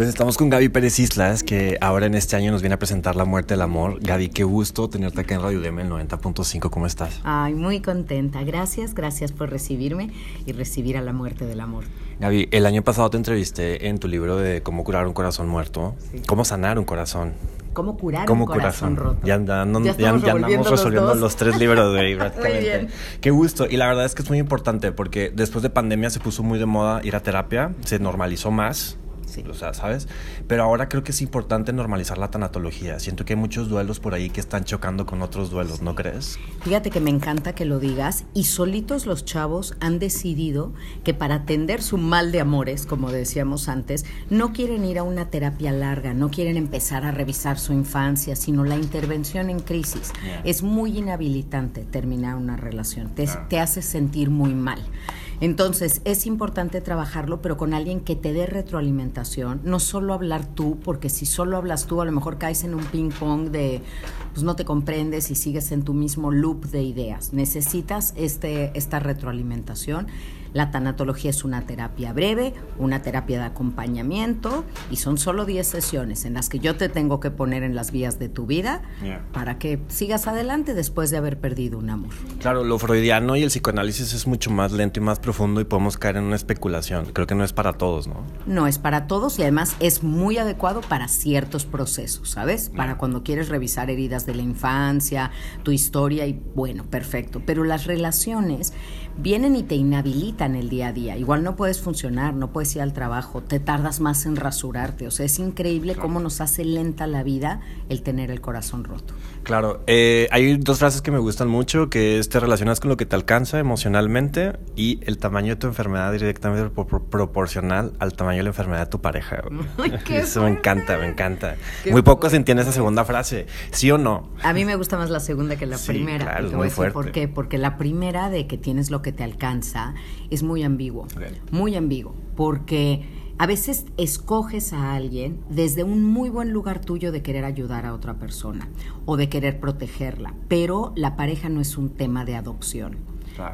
Pues estamos con Gaby Pérez Islas, que ahora en este año nos viene a presentar La Muerte del Amor. Gaby, qué gusto tenerte acá en Radio Deme, el 90.5. ¿Cómo estás? Ay, muy contenta. Gracias, gracias por recibirme y recibir a La Muerte del Amor. Gaby, el año pasado te entrevisté en tu libro de Cómo curar un corazón muerto. Cómo sanar un corazón. ¿Cómo curar un corazón, roto? Ya, andamos resolviendo los, tres libros de Muy bien. Qué gusto. Y la verdad es que es muy importante porque después de pandemia se puso muy de moda ir a terapia, se normalizó más. O sea, ¿sabes? Pero ahora creo que es importante normalizar la tanatología. Siento que hay muchos duelos por ahí que están chocando con otros duelos, ¿no crees? Fíjate que me encanta que lo digas y solitos los chavos han decidido que para atender su mal de amores, como decíamos antes, no quieren ir a una terapia larga, no quieren empezar a revisar su infancia, sino la intervención en crisis. Es muy inhabilitante terminar una relación, te, te hace sentir muy mal. Entonces, es importante trabajarlo, pero con alguien que te dé retroalimentación, no solo hablar tú, porque si solo hablas tú, a lo mejor caes en un ping-pong de, pues no te comprendes y sigues en tu mismo loop de ideas. Necesitas este, esta retroalimentación la tanatología es una terapia breve, una terapia de acompañamiento y son solo 10 sesiones en las que yo te tengo que poner en las vías de tu vida para que sigas adelante después de haber perdido un amor. Claro, lo freudiano y el psicoanálisis es mucho más lento y más profundo y podemos caer en una especulación. Creo que no es para todos, ¿no? No es para todos y además es muy adecuado para ciertos procesos, ¿sabes? Para cuando quieres revisar heridas de la infancia, tu historia y bueno, perfecto. Pero las relaciones vienen y te inhabilitan el día a día. Igual no puedes funcionar, no puedes ir al trabajo, te tardas más en rasurarte. O sea, es increíble cómo nos hace lenta la vida el tener el corazón roto. Claro, eh, hay dos frases que me gustan mucho, que es te relacionas con lo que te alcanza emocionalmente y el tamaño de tu enfermedad directamente proporcional al tamaño de la enfermedad de tu pareja. Eso me encanta, me encanta. Muy poco se entiende esa segunda frase, ¿sí o no? A mí me gusta más la segunda que la primera. Claro, es muy fuerte. ¿Por qué? Porque la primera de que tienes lo que te alcanza es muy ambiguo, muy ambiguo, porque a veces escoges a alguien desde un muy buen lugar tuyo de querer ayudar a otra persona o de querer protegerla, pero la pareja no es un tema de adopción.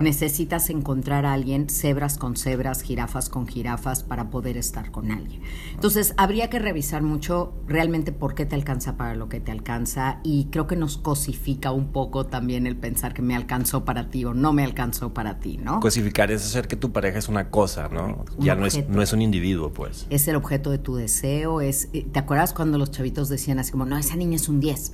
Necesitas encontrar a alguien, cebras con cebras, jirafas con jirafas, para poder estar con alguien. Entonces, habría que revisar mucho realmente por qué te alcanza para lo que te alcanza y creo que nos cosifica un poco también el pensar que me alcanzó para ti o no me alcanzó para ti, ¿no? Cosificar es hacer que tu pareja es una cosa, ¿no? ya no es, no es un individuo, pues. Es el objeto de tu deseo, es... Eh, ¿Te acuerdas cuando los chavitos decían así como, no, esa niña es un 10?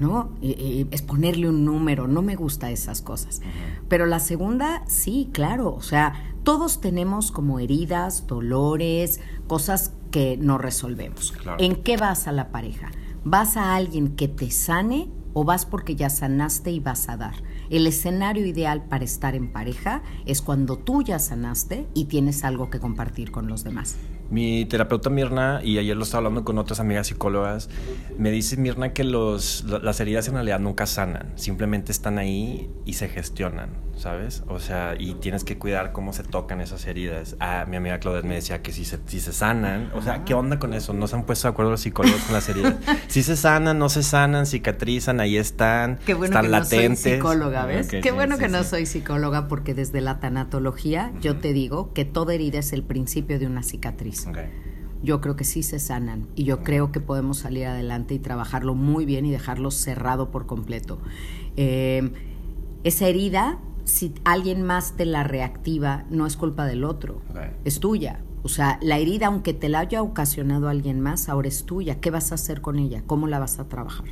¿No? es ponerle un número, no me gusta esas cosas. Pero la segunda, sí, claro, o sea, todos tenemos como heridas, dolores, cosas que no resolvemos. ¿En qué vas a la pareja? ¿Vas a alguien que te sane o vas porque ya sanaste y vas a dar? El escenario ideal para estar en pareja es cuando tú ya sanaste y tienes algo que compartir con los demás. Mi terapeuta Mirna, y ayer lo estaba hablando con otras amigas psicólogas, me dice Mirna que los, las heridas en realidad nunca sanan, simplemente están ahí y se gestionan, ¿sabes? O sea, y tienes que cuidar cómo se tocan esas heridas. Ah, mi amiga Claudette me decía que si se, si se sanan, o sea, ¿qué onda con eso? No se han puesto de acuerdo los psicólogos con las heridas. Si se sanan, no se sanan, cicatrizan, ahí están, Qué bueno están que latentes. No soy psicóloga, ¿ves? Qué bueno que no soy psicóloga porque desde la tanatología yo te digo que toda herida es el principio de una cicatriz. Yo creo que sí se sanan y yo creo que podemos salir adelante y trabajarlo muy bien y dejarlo cerrado por completo. Eh, esa herida, si alguien más te la reactiva, no es culpa del otro, es tuya. O sea, la herida, aunque te la haya ocasionado alguien más, ahora es tuya. ¿Qué vas a hacer con ella? ¿Cómo la vas a trabajar?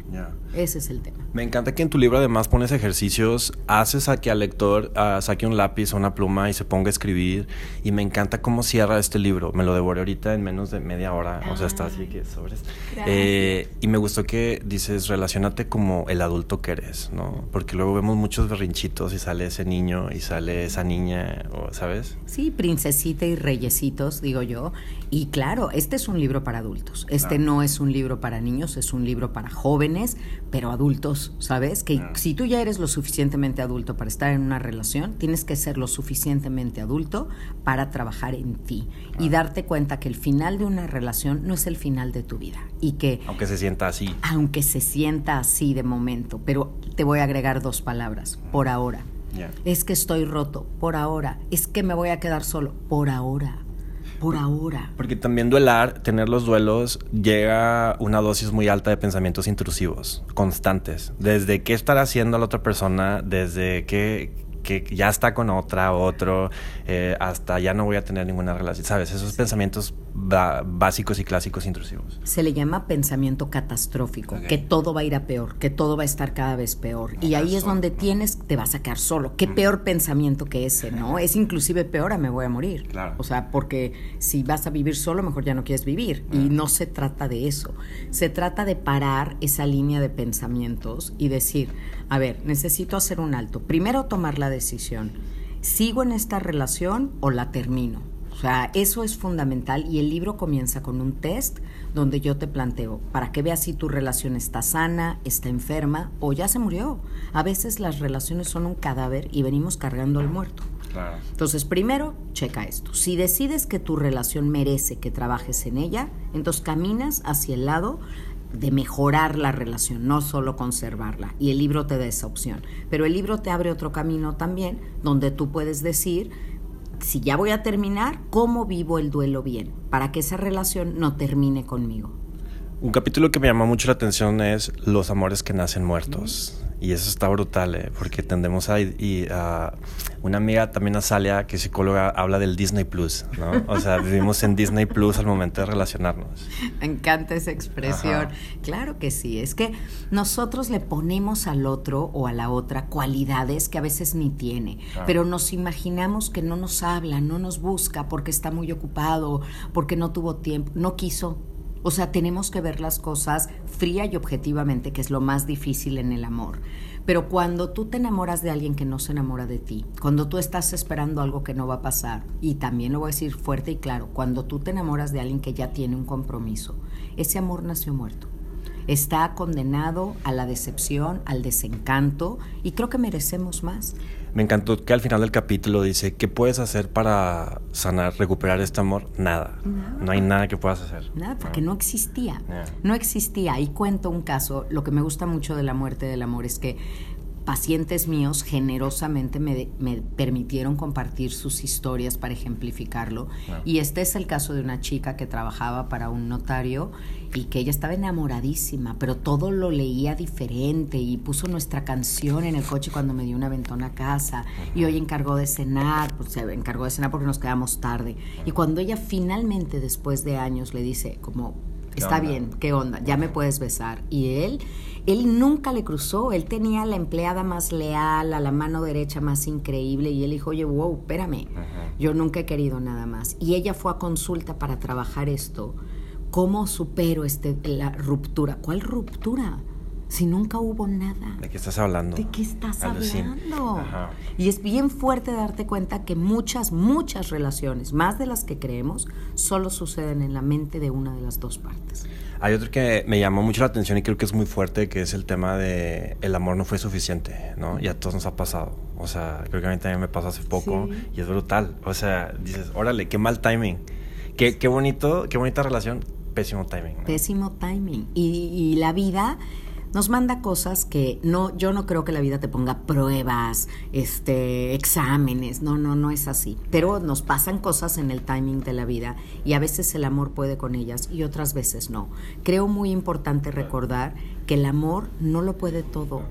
Ese es el tema. Me encanta que en tu libro además pones ejercicios, haces a que al lector uh, saque un lápiz o una pluma y se ponga a escribir. Y me encanta cómo cierra este libro. Me lo devoré ahorita en menos de media hora. o sea, está así que sobres. Eh, y me gustó que dices, relacionate como el adulto que eres, ¿no? Porque luego vemos muchos berrinchitos y sale ese niño y sale esa niña, ¿sabes? Sí, princesita y reyesitos digo yo. Y claro, este es un libro para adultos. Este no es un libro para niños, es un libro para jóvenes, pero adultos, ¿sabes? Que si tú ya eres lo suficientemente adulto para estar en una relación, tienes que ser lo suficientemente adulto para trabajar en ti y darte cuenta que el final de una relación no es el final de tu vida y que aunque se sienta así. Aunque se sienta así de momento, pero te voy a agregar dos palabras, por ahora. Es que estoy roto, por ahora. Es que me voy a quedar solo, por ahora. Por ahora. Porque también duelar, tener los duelos, llega una dosis muy alta de pensamientos intrusivos, constantes. Desde qué estará haciendo la otra persona, desde qué, que ya está con otra, otro, eh, hasta ya no voy a tener ninguna relación, ¿sabes? Esos pensamientos básicos y clásicos intrusivos. Se le llama pensamiento catastrófico, que todo va a ir a peor, que todo va a estar cada vez peor. y ahí es donde tienes, te vas a quedar solo. Qué peor pensamiento que ese, ¿no? Es inclusive peor a me voy a morir. Claro. O sea, porque si vas a vivir solo, mejor ya no quieres vivir. Y no se trata de eso. Se trata de parar esa línea de pensamientos y decir, a ver, necesito hacer un alto. Primero tomar la decisión. ¿Sigo en esta relación o la termino? O sea, eso es fundamental y el libro comienza con un test donde yo te planteo para que veas si tu relación está sana, está enferma o ya se murió. A veces las relaciones son un cadáver y venimos cargando al muerto. Claro. Entonces, primero, checa esto. Si decides que tu relación merece que trabajes en ella, entonces caminas hacia el lado de mejorar la relación, no solo conservarla. Y el libro te da esa opción. Pero el libro te abre otro camino también, donde tú puedes decir, si ya voy a terminar, ¿cómo vivo el duelo bien? Para que esa relación no termine conmigo. Un capítulo que me llama mucho la atención es Los amores que nacen muertos. Y eso está brutal, ¿eh? porque tendemos a, y, a... Una amiga también, Azalia, que es psicóloga, habla del Disney Plus, ¿no? O sea, vivimos en Disney Plus al momento de relacionarnos. Me encanta esa expresión. Claro que sí, es que nosotros le ponemos al otro o a la otra cualidades que a veces ni tiene, pero nos imaginamos que no nos habla, no nos busca porque está muy ocupado, porque no tuvo tiempo, no quiso o sea, tenemos que ver las cosas fría y objetivamente, que es lo más difícil en el amor. Pero cuando tú te enamoras de alguien que no se enamora de ti, cuando tú estás esperando algo que no va a pasar, y también lo voy a decir fuerte y claro, cuando tú te enamoras de alguien que ya tiene un compromiso, ese amor nació muerto está condenado a la decepción, al desencanto, y creo que merecemos más. Me encantó que al final del capítulo dice, ¿qué puedes hacer para sanar, recuperar este amor? Nada. No hay nada que puedas hacer. Nada, porque no, existía. No existía. Y cuento un caso, lo que me gusta mucho de la muerte del amor es que pacientes míos generosamente me, permitieron compartir sus historias para ejemplificarlo. Y este es el caso de una chica que trabajaba para un notario y que ella estaba enamoradísima, pero todo lo leía diferente y puso nuestra canción en el coche cuando me dio una ventona a casa y hoy encargó de cenar, pues se encargó de cenar porque nos quedamos tarde. Y cuando ella finalmente, después de años, le dice como, está bien, ¿qué onda? Ya me puedes besar. Y él él nunca le cruzó, él tenía la empleada más leal, a la mano derecha más increíble y él dijo, oye, wow, espérame, yo nunca he querido nada más. Y ella fue a consulta para trabajar esto. ¿Cómo supero este, la ruptura? ¿Cuál ruptura? Si nunca hubo nada. ¿De qué estás hablando? ¿De qué estás hablando? Y es bien fuerte darte cuenta que muchas, muchas relaciones, más de las que creemos, solo suceden en la mente de una de las dos partes. Hay otro que me llamó mucho la atención y creo que es muy fuerte, que es el tema de el amor no fue suficiente, ¿no? Y a todos nos ha pasado. O sea, creo que a mí también me pasó hace poco y es brutal. O sea, dices, órale, qué mal timing. Qué, qué bonito, qué bonita relación, pésimo timing. Pésimo timing. Y, y la vida nos manda cosas que no, yo no creo que la vida te ponga pruebas, este, exámenes, no, no, no es así. Pero nos pasan cosas en el timing de la vida y a veces el amor puede con ellas y otras veces no. Creo muy importante recordar que el amor no lo puede todo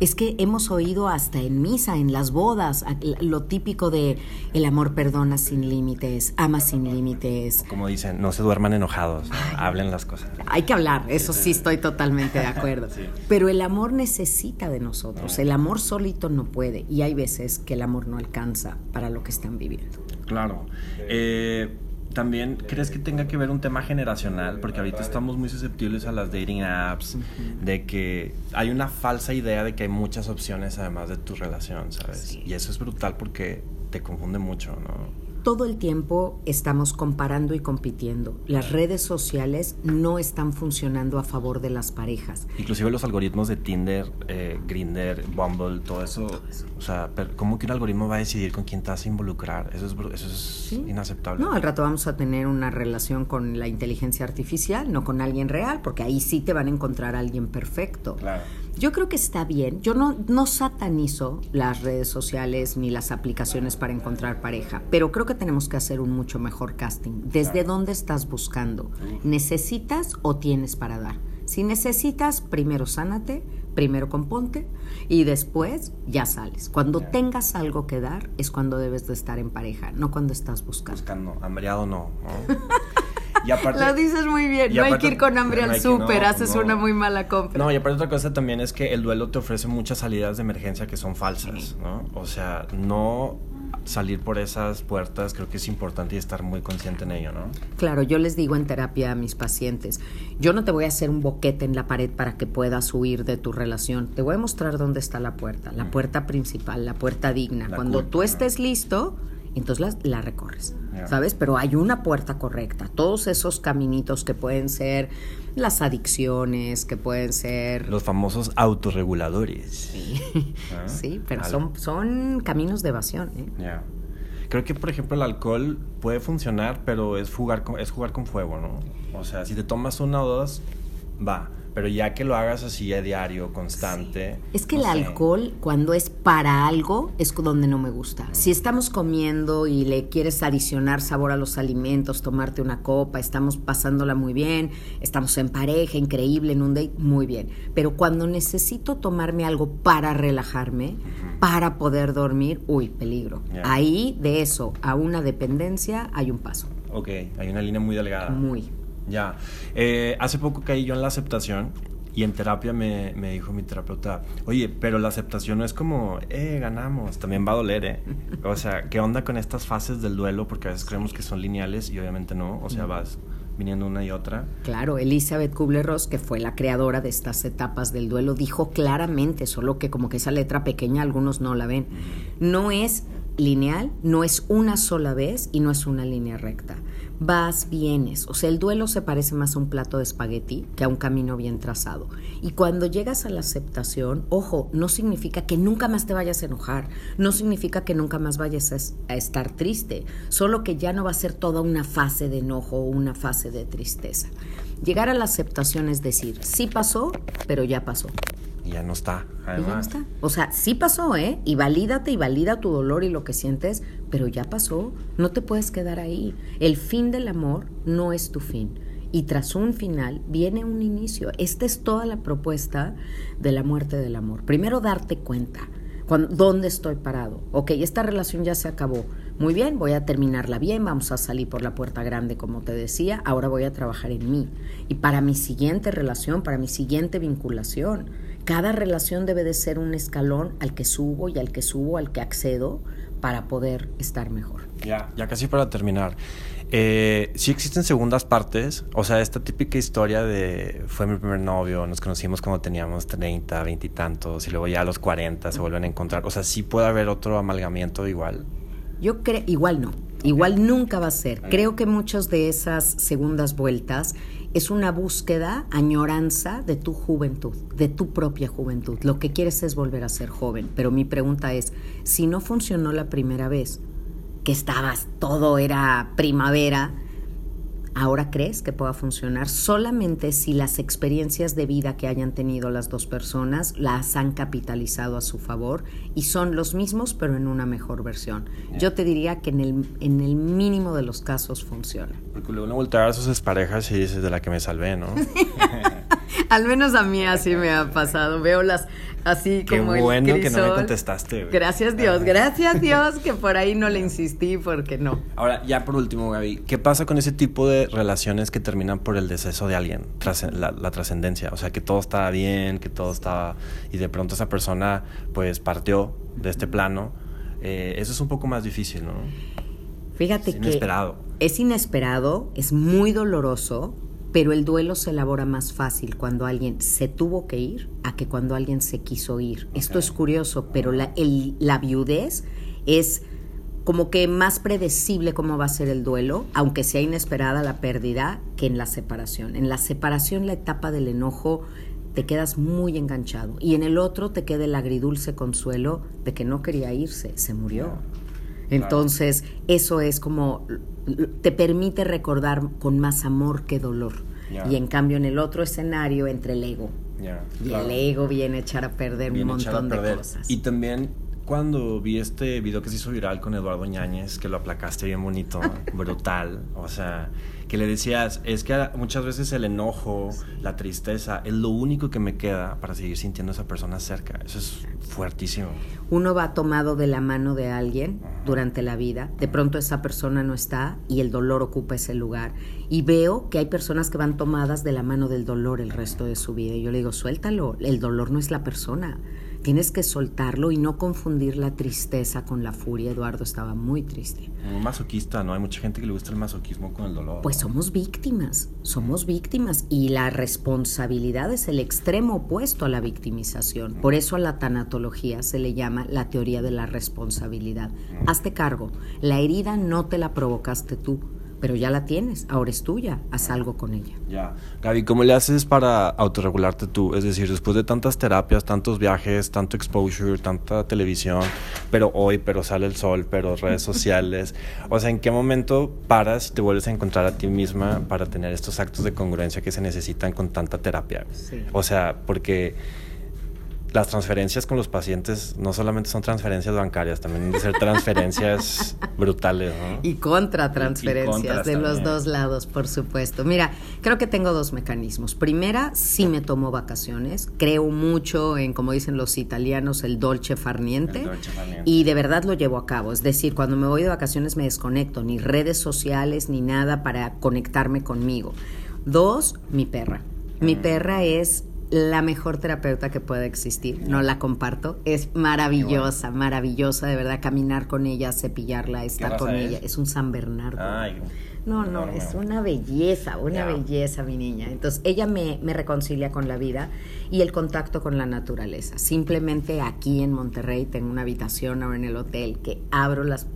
es que hemos oído hasta en misa, en las bodas, lo típico de el amor perdona sin límites, ama sin límites. Como dicen, no se duerman enojados, hablen las cosas. Hay que hablar, eso sí estoy totalmente de acuerdo. Pero el amor necesita de nosotros, el amor solito no puede y hay veces que el amor no alcanza para lo que están viviendo. Claro. Eh, también crees que tenga que ver un tema generacional, porque ahorita estamos muy susceptibles a las dating apps, de que hay una falsa idea de que hay muchas opciones además de tu relación, ¿sabes? Y eso es brutal porque te confunde mucho, ¿no? Todo el tiempo estamos comparando y compitiendo. Las redes sociales no están funcionando a favor de las parejas. Inclusive los algoritmos de Tinder, eh, Grinder, Bumble, todo eso. O sea, ¿cómo que un algoritmo va a decidir con quién te vas a involucrar? Eso es, eso es inaceptable. No, al rato vamos a tener una relación con la inteligencia artificial, no con alguien real, porque ahí sí te van a encontrar a alguien perfecto. Claro. Yo creo que está bien. Yo no, no satanizo las redes sociales ni las aplicaciones para encontrar pareja, pero creo que tenemos que hacer un mucho mejor casting. ¿Desde dónde estás buscando? ¿Necesitas o tienes para dar? Si necesitas, primero sánate, primero componte y después ya sales. Cuando tengas algo que dar es cuando debes de estar en pareja, no cuando estás buscando. Buscando, hambriado no. ¿no? Y aparte, Lo dices muy bien, no hay que ir con hambre al súper, haces una muy mala compra. No, y aparte otra cosa también es que el duelo te ofrece muchas salidas de emergencia que son falsas, ¿no? O sea, no salir por esas puertas creo que es importante y estar muy consciente en ello, ¿no? Claro, yo les digo en terapia a mis pacientes, yo no te voy a hacer un boquete en la pared para que puedas huir de tu relación, te voy a mostrar dónde está la puerta, la puerta principal, la puerta digna. Cuando tú estés listo, entonces la, recorres, ¿sabes? Pero hay una puerta correcta. Todos esos caminitos que pueden ser las adicciones, que pueden ser... Los famosos autorreguladores. Sí, ah, sí pero son, son caminos de evasión. ¿eh? Creo que, por ejemplo, el alcohol puede funcionar, pero es jugar con, es jugar con fuego, ¿no? O sea, si te tomas una o dos, va pero ya que lo hagas así a diario, constante. Es que el alcohol, cuando es para algo, es donde no me gusta. Si estamos comiendo y le quieres adicionar sabor a los alimentos, tomarte una copa, estamos pasándola muy bien, estamos en pareja, increíble, en un date, muy bien. Pero cuando necesito tomarme algo para relajarme, para poder dormir, uy, peligro. Ahí, de eso a una dependencia, hay un paso. Ok, hay una línea muy delgada. Muy. Ya. Eh, hace poco caí yo en la aceptación y en terapia me, me, dijo mi terapeuta, oye, pero la aceptación no es como, eh, ganamos, también va a doler, ¿eh? O sea, ¿qué onda con estas fases del duelo? Porque a veces creemos que son lineales y obviamente no, o sea, vas viniendo una y otra. Claro, Elizabeth Kubler-Ross, que fue la creadora de estas etapas del duelo, dijo claramente, solo que como que esa letra pequeña algunos no la ven, no es lineal, no es una sola vez y no es una línea recta vas, vienes. O sea, el duelo se parece más a un plato de espagueti que a un camino bien trazado. Y cuando llegas a la aceptación, ojo, no significa que nunca más te vayas a enojar, no significa que nunca más vayas a, estar triste, solo que ya no va a ser toda una fase de enojo o una fase de tristeza. Llegar a la aceptación es decir, sí pasó, pero ya pasó ya no está. Y ya no está. O sea, sí pasó, ¿eh? Y valídate y valida tu dolor y lo que sientes, pero ya pasó. No te puedes quedar ahí. El fin del amor no es tu fin. Y tras un final viene un inicio. Esta es toda la propuesta de la muerte del amor. Primero darte cuenta. ¿Dónde estoy parado? Ok, esta relación ya se acabó. Muy bien, voy a terminarla bien, vamos a salir por la puerta grande, como te decía. Ahora voy a trabajar en mí. Y para mi siguiente relación, para mi siguiente vinculación, cada relación debe de ser un escalón al que subo y al que subo, al que accedo para poder estar mejor. Ya, ya casi para terminar. Eh, sí existen segundas partes, o sea, esta típica historia de fue mi primer novio, nos conocimos cuando teníamos 30, 20 y tantos, y luego ya a los 40 se vuelven a encontrar. O sea, sí puede haber otro amalgamiento igual. Yo creo, igual no, igual nunca va a ser. Creo que muchas de esas segundas vueltas es una búsqueda, añoranza de tu juventud, de tu propia juventud. Lo que quieres es volver a ser joven, pero mi pregunta es, si no funcionó la primera vez, que estabas, todo era primavera, ¿Ahora crees que pueda funcionar? Solamente si las experiencias de vida que hayan tenido las dos personas las han capitalizado a su favor y son los mismos pero en una mejor versión. Yo te diría que en el, en el mínimo de los casos funciona. Porque luego uno voltea a sus parejas y dices de la que me salvé, ¿no? Al menos a mí así me ha pasado. Veo las así Qué como bueno que no me contestaste. Gracias Dios, gracias Dios que por ahí no le insistí porque no. Ahora, ya por último, Gaby, ¿qué pasa con ese tipo de relaciones que terminan por el deceso de alguien? La, la trascendencia, o sea, que todo estaba bien, que todo estaba... y de pronto esa persona pues partió de este plano. Eh, eso es un poco más difícil, ¿no? Fíjate es inesperado. que es inesperado, es muy doloroso, pero el duelo se elabora más fácil cuando alguien se tuvo que ir a que cuando alguien se quiso ir. Esto es curioso, pero la, la viudez es como que más predecible cómo va a ser el duelo, aunque sea inesperada la pérdida, que en la separación. En la separación, la etapa del enojo, te quedas muy enganchado. Y en el otro te queda el agridulce consuelo de que no quería irse, se murió. Entonces, eso es como, te permite recordar con más amor que dolor. Y en cambio, en el otro escenario, entre el ego, y el ego viene a echar a perder un montón de cosas. Y también cuando vi este video que se hizo viral con Eduardo Ñañez, que lo aplacaste bien bonito, brutal, o sea, que le decías, es que muchas veces el enojo, la tristeza, es lo único que me queda para seguir sintiendo a esa persona cerca. Eso es fuertísimo. Uno va tomado de la mano de alguien durante la vida, de pronto esa persona no está y el dolor ocupa ese lugar. Y veo que hay personas que van tomadas de la mano del dolor el resto de su vida. Y yo le digo, suéltalo, el dolor no es la persona Tienes que soltarlo y no confundir la tristeza con la furia. Eduardo estaba muy triste. Un masoquista, ¿no? Hay mucha gente que le gusta el masoquismo con el dolor. Pues somos víctimas, somos víctimas y la responsabilidad es el extremo opuesto a la victimización. Por eso a la tanatología se le llama la teoría de la responsabilidad. Hazte cargo, la herida no te la provocaste tú pero ya la tienes, ahora es tuya, haz algo con ella. Ya. Gaby, ¿cómo le haces para autorregularte tú? Es decir, después de tantas terapias, tantos viajes, tanto exposure, tanta televisión, pero hoy, pero sale el sol, pero redes sociales, o sea, ¿en qué momento paras y te vuelves a encontrar a ti misma para tener estos actos de congruencia que se necesitan con tanta terapia? Sí. O sea, porque las transferencias con los pacientes no solamente son transferencias bancarias, también deben ser transferencias brutales. ¿no? Y contra transferencias de los dos lados, por supuesto. Mira, creo que tengo dos mecanismos. Primera, sí me tomo vacaciones. Creo mucho en, como dicen los italianos, el dolce farniente. Y de verdad lo llevo a cabo. Es decir, cuando me voy de vacaciones me desconecto, ni redes sociales, ni nada para conectarme conmigo. Dos, mi perra. Mi mm. perra es la mejor terapeuta que pueda existir. No la comparto. Es maravillosa, maravillosa, de verdad. Caminar con ella, cepillarla, estar con ella. Es un San Bernardo. no, no, es una belleza, una belleza, mi niña. Entonces, ella me, me reconcilia con la vida y el contacto con la naturaleza. Simplemente aquí en Monterrey tengo una habitación ahora en el hotel que abro las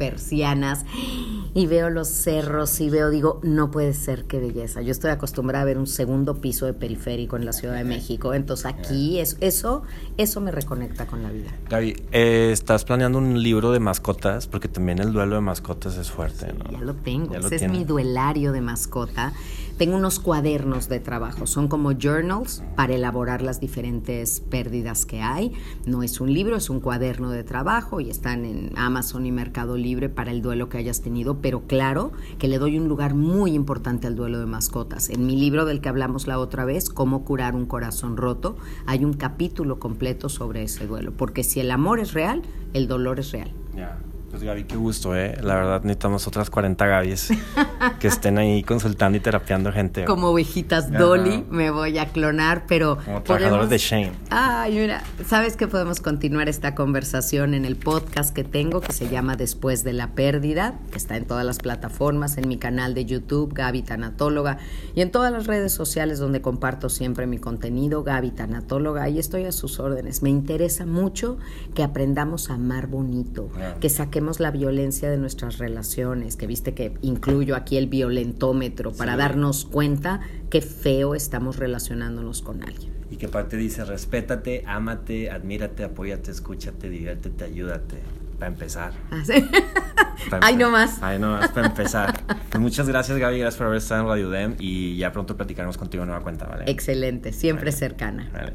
persianas y veo los cerros y veo, digo, no puede ser, qué belleza. Yo estoy acostumbrada a ver un segundo piso de periférico en la Ciudad de México, entonces aquí es, eso, eso me reconecta con la vida. Gaby, eh, ¿estás planeando un libro de mascotas? Porque también el duelo de mascotas es fuerte, ¿no? Ya lo tengo, ese es mi duelario de mascota tengo unos cuadernos de trabajo, son como journals para elaborar las diferentes pérdidas que hay. No es un libro, es un cuaderno de trabajo y están en Amazon y Mercado Libre para el duelo que hayas tenido, pero claro que le doy un lugar muy importante al duelo de mascotas. En mi libro del que hablamos la otra vez, Cómo curar un corazón roto, hay un capítulo completo sobre ese duelo, porque si el amor es real, el dolor es real. Pues Gaby, qué gusto, ¿eh? La verdad necesitamos otras 40 Gabys que estén ahí consultando y terapiando gente. Como ovejitas Dolly me voy a clonar, pero... Como trabajadores de Shane. Ay, mira, ¿sabes que podemos continuar esta conversación en el podcast que tengo que se llama Después de la Pérdida, que está en todas las plataformas, en mi canal de YouTube, Gaby Tanatóloga, y en todas las redes sociales donde comparto siempre mi contenido, Gaby Tanatóloga, ahí estoy a sus órdenes. Me interesa mucho que aprendamos a amar bonito, que saquemos la violencia de nuestras relaciones, que viste que incluyo aquí el violentómetro para darnos cuenta qué feo estamos relacionándonos con alguien. Y que parte dice, respétate, ámate, admírate, apóyate, escúchate, diviértete, ayúdate. Para empezar. ¿Ah, sí? Ay, no más. Ay, no más, para empezar. Pues muchas gracias, Gaby. Gracias por haber estado en Radio Dem. Y ya pronto platicaremos contigo en nueva cuenta, ¿vale? Excelente. Siempre cercana. Vale.